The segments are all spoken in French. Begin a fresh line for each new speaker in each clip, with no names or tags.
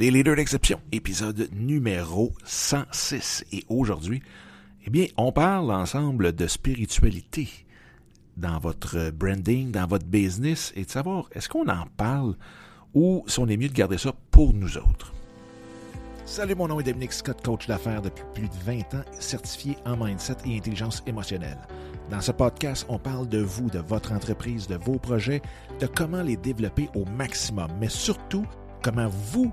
Les leaders d'exception, épisode numéro 106. Et aujourd'hui, eh bien, on parle ensemble de spiritualité dans votre branding, dans votre business, et de savoir est-ce qu'on en parle ou si on est mieux de garder ça pour nous autres? Salut, mon nom est Dominique Scott, coach d'affaires depuis plus de 20 ans, certifié en mindset et intelligence émotionnelle. Dans ce podcast, on parle de vous, de votre entreprise, de vos projets, de comment les développer au maximum, mais surtout comment vous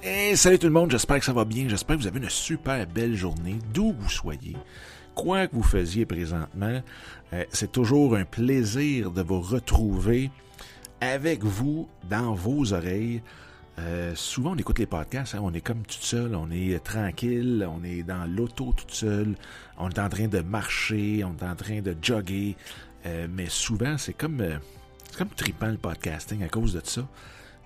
Salut tout le monde, j'espère que ça va bien, j'espère que vous avez une super belle journée, d'où vous soyez. Quoi que vous faisiez présentement, euh, c'est toujours un plaisir de vous retrouver avec vous dans vos oreilles. Euh, souvent, on écoute les podcasts, hein, on est comme tout seul, on est tranquille, on est dans l'auto tout seul, on est en train de marcher, on est en train de jogger. Euh, mais souvent, c'est comme, comme trippant le podcasting à cause de ça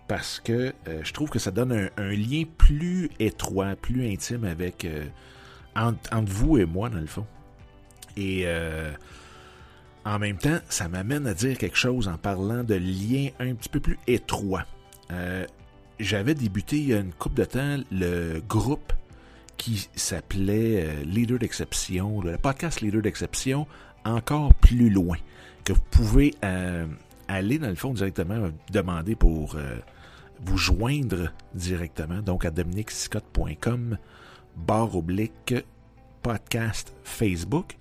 parce que euh, je trouve que ça donne un, lien plus étroit, plus intime avec euh, entre, vous et moi, dans le fond. Et euh, en même temps, ça m'amène à dire quelque chose en parlant de lien un petit peu plus étroit. J'avais débuté il y a une couple de temps le groupe qui s'appelait Leader d'exception, le podcast Leader d'exception, encore plus loin, que vous pouvez aller dans le fond directement demander pour vous joindre directement, donc à dominicscott.com, barre oblique, podcast Facebook.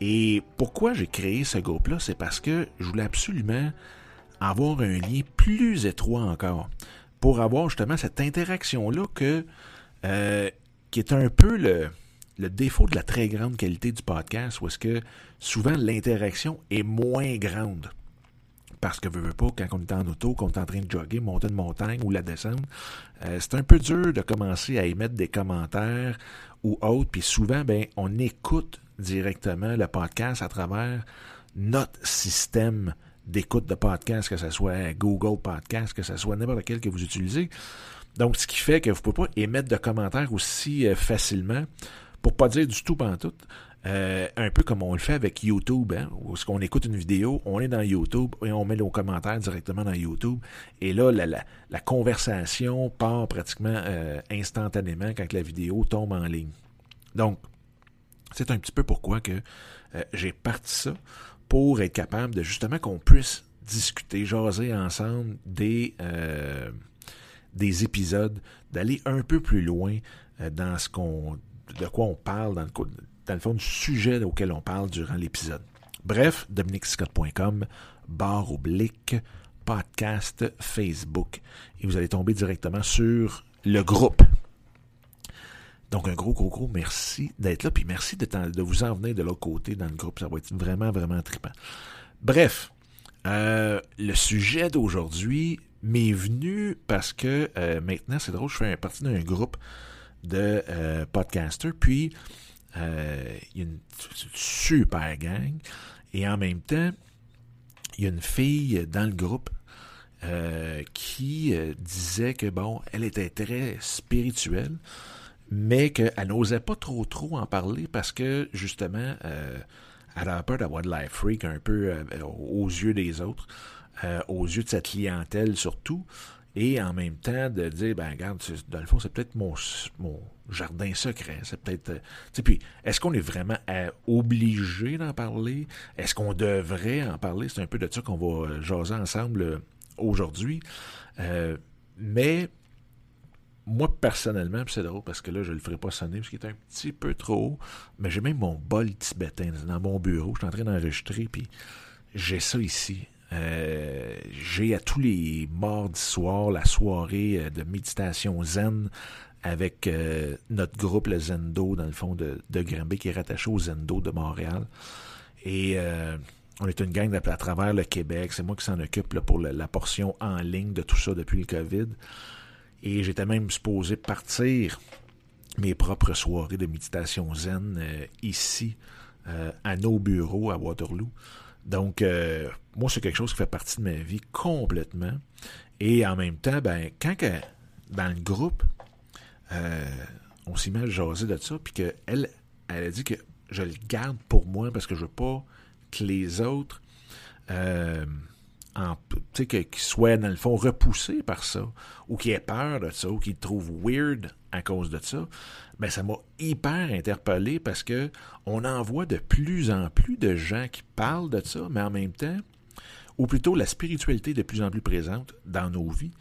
Et pourquoi j'ai créé ce groupe-là, c'est parce que je voulais absolument avoir un lien plus étroit encore pour avoir justement cette interaction-là euh, qui est un peu le défaut de la très grande qualité du podcast, où est-ce que souvent l'interaction est moins grande parce que veux, veux pas, quand on est en auto, qu'on est en train de jogger, monter une montagne ou la descendre, euh, c'est un peu dur de commencer à émettre des commentaires ou autres. Puis souvent, ben, on écoute directement le podcast à travers notre système d'écoute de podcast, que ce soit Google Podcast, que ce soit n'importe lequel que vous utilisez. Donc, ce qui fait que vous ne pouvez pas émettre de commentaires aussi euh, facilement, pour pas dire du tout tout. Euh, un peu comme on le fait avec YouTube, hein, où qu'on écoute une vidéo, on est dans YouTube et on met nos commentaires directement dans YouTube. Et là, la, la, conversation part pratiquement euh, instantanément quand la vidéo tombe en ligne. Donc, c'est un petit peu pourquoi que euh, j'ai parti ça pour être capable de justement qu'on puisse discuter, jaser ensemble des, des épisodes, d'aller un peu plus loin dans ce qu'on de quoi on parle dans le, dans le fond, du sujet auquel on parle durant l'épisode. Bref, dominicscott.com, barre oblique, podcast Facebook. Et vous allez tomber directement sur le groupe. Donc, un gros, gros, gros merci d'être là. Puis merci de, vous en venir de l'autre côté dans le groupe. Ça va être vraiment, vraiment trippant. Bref, euh, le sujet d'aujourd'hui m'est venu parce que euh, maintenant, c'est drôle, je fais partie d'un groupe de euh, podcasters. Puis, il y a une super gang. Et en même temps, il y a une fille dans le groupe euh, qui euh, disait que, bon, elle était très spirituelle, mais qu'elle n'osait pas trop trop en parler parce que, justement, elle avait peur d'avoir de l'air freak un peu aux yeux des autres, aux yeux de sa clientèle surtout et en même temps de dire ben regarde dans le fond c'est peut-être mon, mon jardin secret c'est peut-être euh, puis est-ce qu'on est vraiment euh, obligé d'en parler? Est-ce qu'on devrait en parler? C'est un peu de ça qu'on va euh, jaser ensemble aujourd'hui. Mais moi personnellement c'est drôle parce que là je le ferai pas sonner parce qu'il est un petit peu trop haut mais j'ai même mon bol tibétain dans mon bureau. Je suis en train d'enregistrer puis j'ai ça ici euh, j'ai à tous les mardis soirs la soirée euh, de méditation zen avec euh, notre groupe, le Zendo, dans le fond de, de Granby, qui est rattaché au Zendo de Montréal. Et on est une gang à, travers le Québec. C'est moi qui s'en occupe pour la, portion en ligne de tout ça depuis le COVID. Et j'étais même supposé partir mes propres soirées de méditation zen ici, à nos bureaux à Waterloo. Donc, euh, moi, c'est quelque chose qui fait partie de ma vie complètement. Et en même temps, ben, quand que, dans le groupe, on s'y met à jaser de ça, puis qu'elle, elle a dit que je le garde pour moi parce que je veux pas que les autres euh, qu'ils soient, dans le fond, repoussés par ça, ou qu'ils aient peur de ça, ou qu'ils trouvent weird à cause de ça, ben ça m'a hyper interpellé parce que on en voit de plus en plus de gens qui parlent de ça, mais en même temps, ou plutôt la spiritualité est de plus en plus présente dans nos vies,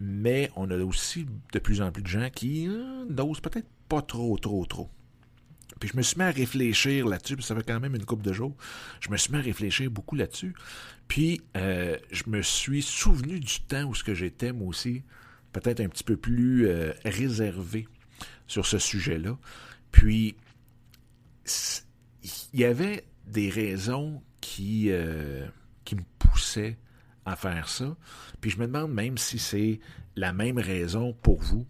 mais on a aussi de plus en plus de gens qui euh, n'osent peut-être pas trop, trop, trop. Puis je me suis mis à réfléchir là-dessus, puis ça fait quand même une couple de jours. Je me suis mis à réfléchir beaucoup là-dessus. Puis euh, je me suis souvenu du temps où ce que j'étais, moi aussi, peut-être un petit peu plus euh, réservé sur ce sujet-là. Puis il y avait des raisons qui, euh, qui me poussaient à faire ça. Puis je me demande même si c'est la même raison pour vous.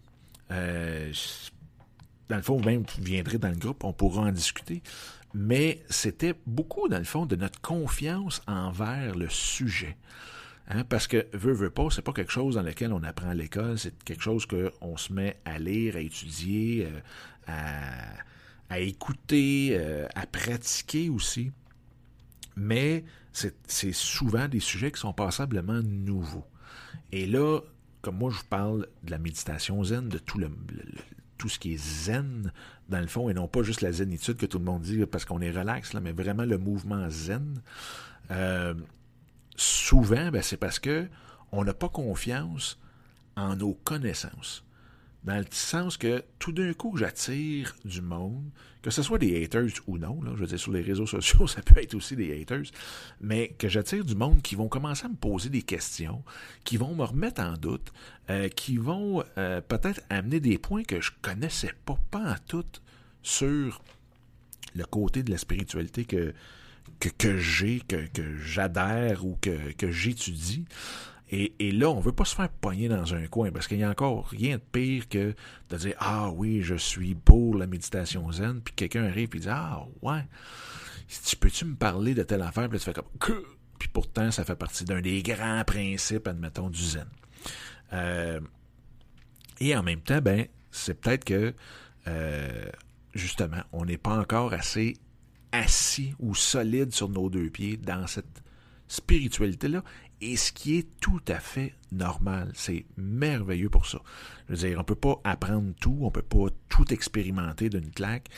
Dans le fond, vous viendrez dans le groupe, on pourra en discuter. Mais c'était beaucoup, dans le fond, de notre confiance envers le sujet. Hein, parce que, veut, veut pas, c'est pas quelque chose dans lequel on apprend à l'école, c'est quelque chose qu'on se met à lire, à étudier, euh, à, écouter, euh, à pratiquer aussi. Mais c'est souvent des sujets qui sont passablement nouveaux. Et là, comme moi je vous parle de la méditation zen, de tout le, tout ce qui est zen, dans le fond, et non pas juste la zénitude que tout le monde dit parce qu'on est relax, là, mais vraiment le mouvement zen. Euh, souvent, ben, c'est parce que on n'a pas confiance en nos connaissances. Dans le sens que tout d'un coup, j'attire du monde, que ce soit des haters ou non, là, je veux dire, sur les réseaux sociaux, ça peut être aussi des haters, mais que j'attire du monde qui vont commencer à me poser des questions, qui vont me remettre en doute, euh, qui vont euh, peut-être amener des points que je connaissais pas, pas en tout, sur le côté de la spiritualité que, que, que j'ai, que, que j'adhère ou que, que j'étudie. Et, là, on veut pas se faire pogner dans un coin parce qu'il y a encore rien de pire que de dire Ah oui, je suis pour la méditation zen, puis quelqu'un arrive et dit Ah ouais, tu peux-tu me parler de telle affaire, puis tu fais comme que puis pourtant, ça fait partie d'un des grands principes, admettons, du zen. Euh, et en même temps, ben, c'est peut-être que euh, justement, on n'est pas encore assez assis ou solide sur nos deux pieds dans cette spiritualité-là et ce qui est tout à fait normal. C'est merveilleux pour ça. Je veux dire, on peut pas apprendre tout, on peut pas tout expérimenter d'une claque,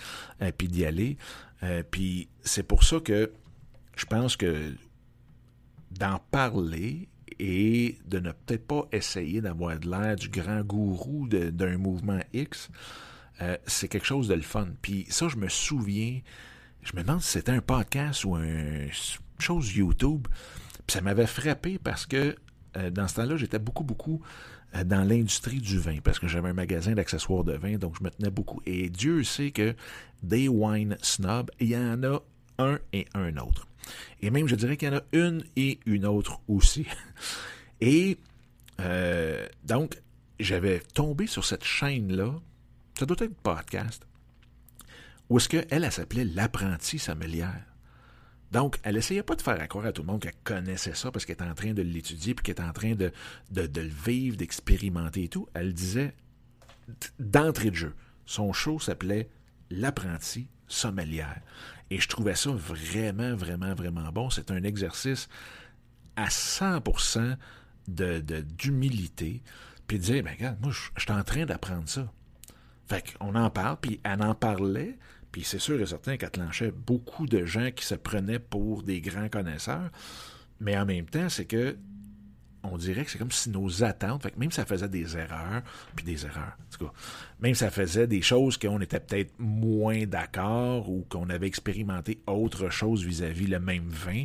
euh, puis d'y aller. Euh, puis c'est pour ça que je pense que d'en parler et de ne peut-être pas essayer d'avoir de l'air du grand gourou d'un mouvement X, euh, c'est quelque chose de le fun. Puis ça, je me souviens, je me demande si c'était un podcast ou une chose YouTube ça m'avait frappé parce que euh, dans ce temps-là, j'étais beaucoup, beaucoup euh, dans l'industrie du vin, parce que j'avais un magasin d'accessoires de vin, donc je me tenais beaucoup. Et Dieu sait que des wine snob, il y en a un et un autre. Et même, je dirais qu'il y en a une et une autre aussi. Et euh, donc, j'avais tombé sur cette chaîne-là, ça doit être podcast, où est-ce qu'elle, elle s'appelait l'apprenti sommelière. Donc, elle essayait pas de faire croire à tout le monde qu'elle connaissait ça parce qu'elle était en train de l'étudier puis qu'elle était en train de, de, le vivre, d'expérimenter et tout. Elle disait d'entrée de jeu. Son show s'appelait L'apprenti sommelière. Et je trouvais ça vraiment, vraiment, vraiment bon. C'est un exercice à 100% de, d'humilité. Puis de dire, ben regarde, moi, je suis en train d'apprendre ça. Fait qu'on en parle, puis elle en parlait, puis c'est sûr et certain qu'elle beaucoup de gens qui se prenaient pour des grands connaisseurs. Mais en même temps, c'est que on dirait que c'est comme si nos attentes, que même si ça faisait des erreurs, puis des erreurs, en tout cas, même si ça faisait des choses qu'on était peut-être moins d'accord ou qu'on avait expérimenté autre chose vis-à-vis le même vin,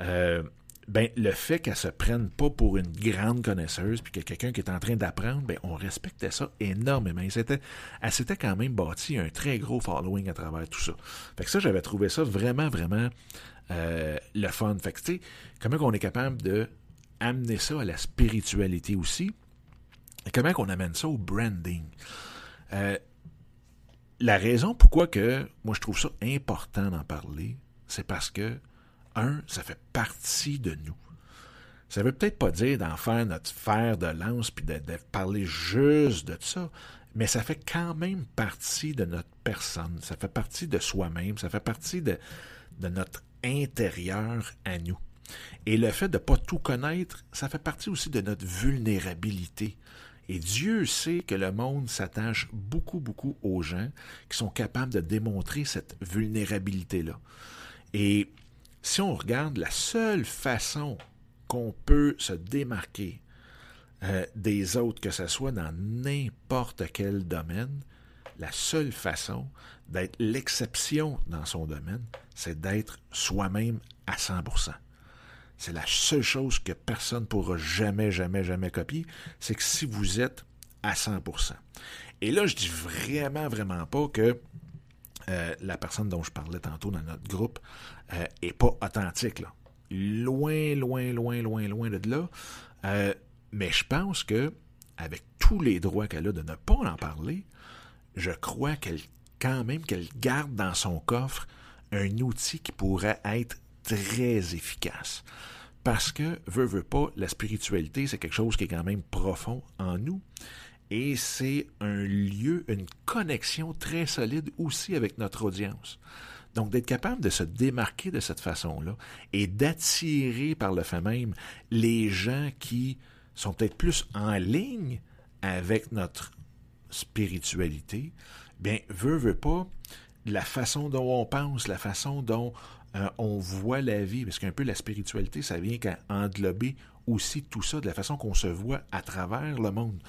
euh, ben, le fait qu'elle se prenne pas pour une grande connaisseuse, puis que quelqu'un qui est en train d'apprendre, ben, on respectait ça énormément. elle s'était quand même bâti un très gros following à travers tout ça. Fait que ça, j'avais trouvé ça vraiment, vraiment euh, le fun. Fait que, tu sais, comment on est capable de amener ça à la spiritualité aussi, et comment on amène ça au branding? Euh, la raison pourquoi que moi je trouve ça important d'en parler, c'est parce que, un, ça fait partie de nous. Ça veut peut-être pas dire d'en faire notre fer de lance puis de, parler juste de ça, mais ça fait quand même partie de notre personne, ça fait partie de soi-même, ça fait partie de, notre intérieur à nous. Et le fait de ne pas tout connaître, ça fait partie aussi de notre vulnérabilité. Et Dieu sait que le monde s'attache beaucoup, beaucoup aux gens qui sont capables de démontrer cette vulnérabilité-là. Et si on regarde la seule façon qu'on peut se démarquer euh, des autres, que ce soit dans n'importe quel domaine, la seule façon d'être l'exception dans son domaine, c'est d'être soi-même à 100%. C'est la seule chose que personne ne pourra jamais, jamais, jamais copier, c'est que si vous êtes à 100%. Et là, je dis vraiment, vraiment pas que euh, la personne dont je parlais tantôt dans notre groupe n'est euh, pas authentique. Là. Loin, loin, loin, loin, loin de là. Euh, mais je pense que, avec tous les droits qu'elle a de ne pas en parler, je crois qu'elle, quand même, qu'elle garde dans son coffre un outil qui pourrait être très efficace. Parce que, veut, veut pas, la spiritualité, c'est quelque chose qui est quand même profond en nous. Et c'est un lieu, une connexion très solide aussi avec notre audience. Donc, d'être capable de se démarquer de cette façon-là et d'attirer par le fait même les gens qui sont peut-être plus en ligne avec notre spiritualité, bien, veut, veut pas, la façon dont on pense, la façon dont euh, on voit la vie, parce qu'un peu la spiritualité, ça vient qu'à englober aussi tout ça, de la façon qu'on se voit à travers le monde.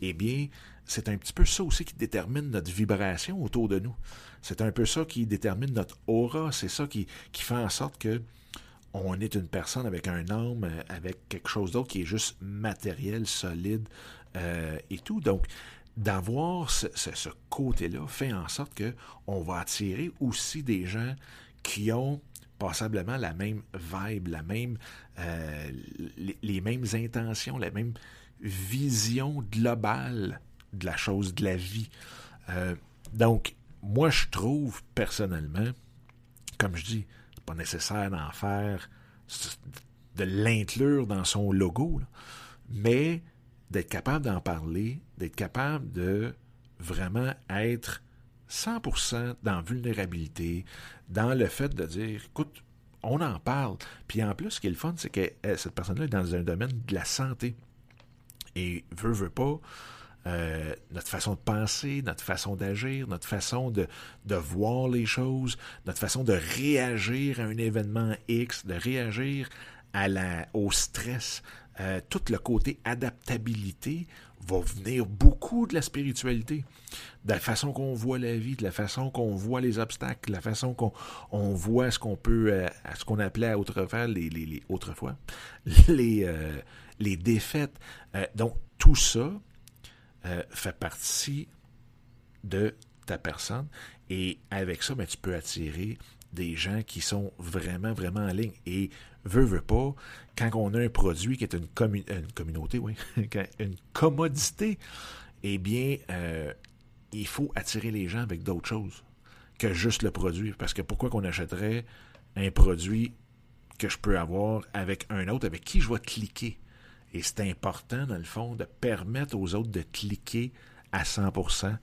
Eh bien, c'est un petit peu ça aussi qui détermine notre vibration autour de nous. C'est un peu ça qui détermine notre aura, c'est ça qui, fait en sorte que on est une personne avec un âme, euh, avec quelque chose d'autre qui est juste matériel, solide euh, et tout. Donc, d'avoir ce, ce côté-là fait en sorte que on va attirer aussi des gens qui ont passablement la même vibe, la même, euh, les, mêmes intentions, la même vision globale de la chose, de la vie. Euh, donc, moi, je trouve personnellement, comme je dis, pas nécessaire d'en faire, de l'inclure dans son logo, mais d'être capable d'en parler, d'être capable de vraiment être 100% dans vulnérabilité, dans le fait de dire, écoute, on en parle. Puis en plus, ce qui est le fun, c'est que euh, cette personne-là est dans un domaine de la santé. Et veut, veut pas, euh, notre façon de penser, notre façon d'agir, notre façon de, de voir les choses, notre façon de réagir à un événement X, de réagir à la, au stress, euh, tout le côté adaptabilité va venir beaucoup de la spiritualité, de la façon qu'on voit la vie, de la façon qu'on voit les obstacles, de la façon qu'on on voit ce qu'on peut, euh, ce qu'on appelait autrefois les, les, autrefois les euh, les défaites. donc tout ça fait partie de ta personne et avec ça, ben, tu peux attirer des gens qui sont vraiment, vraiment en ligne. Et veut, veut pas, quand on a un produit qui est une, une communauté, oui, une commodité, eh bien, euh, il faut attirer les gens avec d'autres choses que juste le produit. Parce que pourquoi qu'on achèterait un produit que je peux avoir avec un autre, avec qui je vais cliquer? Et c'est important, dans le fond, de permettre aux autres de cliquer à 100%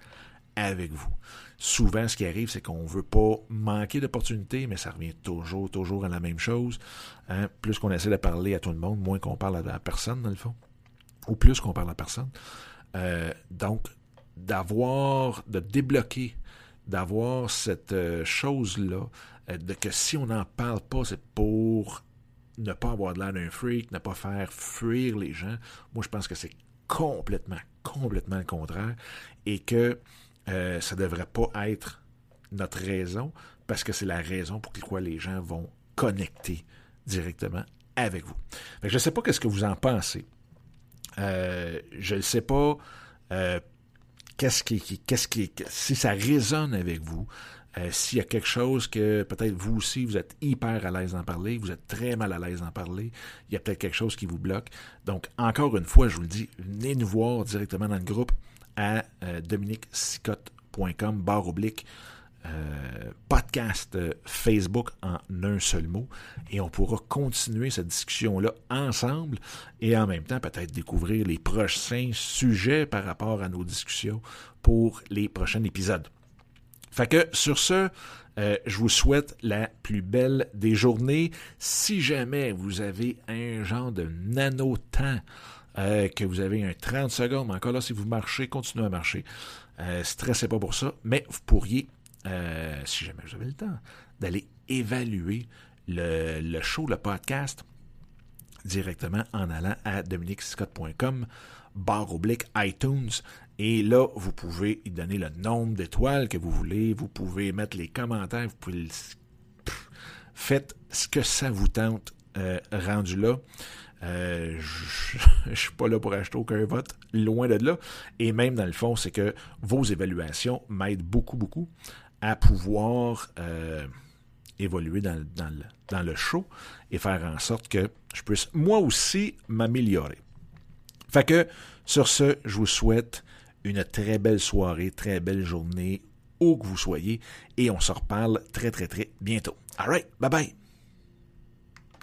avec vous. Souvent, ce qui arrive, c'est qu'on ne veut pas manquer d'opportunités, mais ça revient toujours, toujours à la même chose. Hein. Plus qu'on essaie de parler à tout le monde, moins qu'on parle à la personne, dans le fond. Ou plus qu'on parle à personne. Euh, donc, d'avoir, de débloquer, d'avoir cette euh, chose-là, euh, de que si on n'en parle pas, c'est pour ne pas avoir de l'air d'un freak, ne pas faire fuir les gens. Moi, je pense que c'est complètement, complètement le contraire. Et que euh, ça ne devrait pas être notre raison, parce que c'est la raison pour laquelle les gens vont connecter directement avec vous. je ne sais pas qu'est-ce que vous en pensez. Euh, je ne sais pas euh, qu'est-ce qui, si ça résonne avec vous. S'il y a quelque chose que peut-être vous aussi, vous êtes hyper à l'aise d'en parler, vous êtes très mal à l'aise d'en parler, il y a peut-être quelque chose qui vous bloque. Donc, encore une fois, je vous le dis, venez nous voir directement dans le groupe à euh, dominiquesicotte.com, barre oblique, euh, podcast euh, Facebook en un seul mot et on pourra continuer cette discussion-là ensemble et en même temps peut-être découvrir les prochains sujets par rapport à nos discussions pour les prochains épisodes. Fait que sur ce, je vous souhaite la plus belle des journées. Si jamais vous avez un genre de nano-temps, que vous avez un 30 secondes, encore là, si vous marchez, continuez à marcher. Euh, stressez pas pour ça, mais vous pourriez euh, si jamais vous avez le temps, d'aller évaluer le, show, le podcast, directement en allant à dominicscott.com, barre oblique iTunes. Et là, vous pouvez y donner le nombre d'étoiles que vous voulez. Vous pouvez mettre les commentaires. Vous pouvez faites ce que ça vous tente euh, rendu là. Euh, je ne suis pas là pour acheter aucun vote, loin de là. Et même dans le fond, c'est que vos évaluations m'aident beaucoup, beaucoup à pouvoir euh, évoluer dans, le, show et faire en sorte que je puisse moi aussi m'améliorer. Fait que sur ce, je vous souhaite une très belle soirée, très belle journée, où que vous soyez, et on se reparle très très très bientôt. All right, bye bye.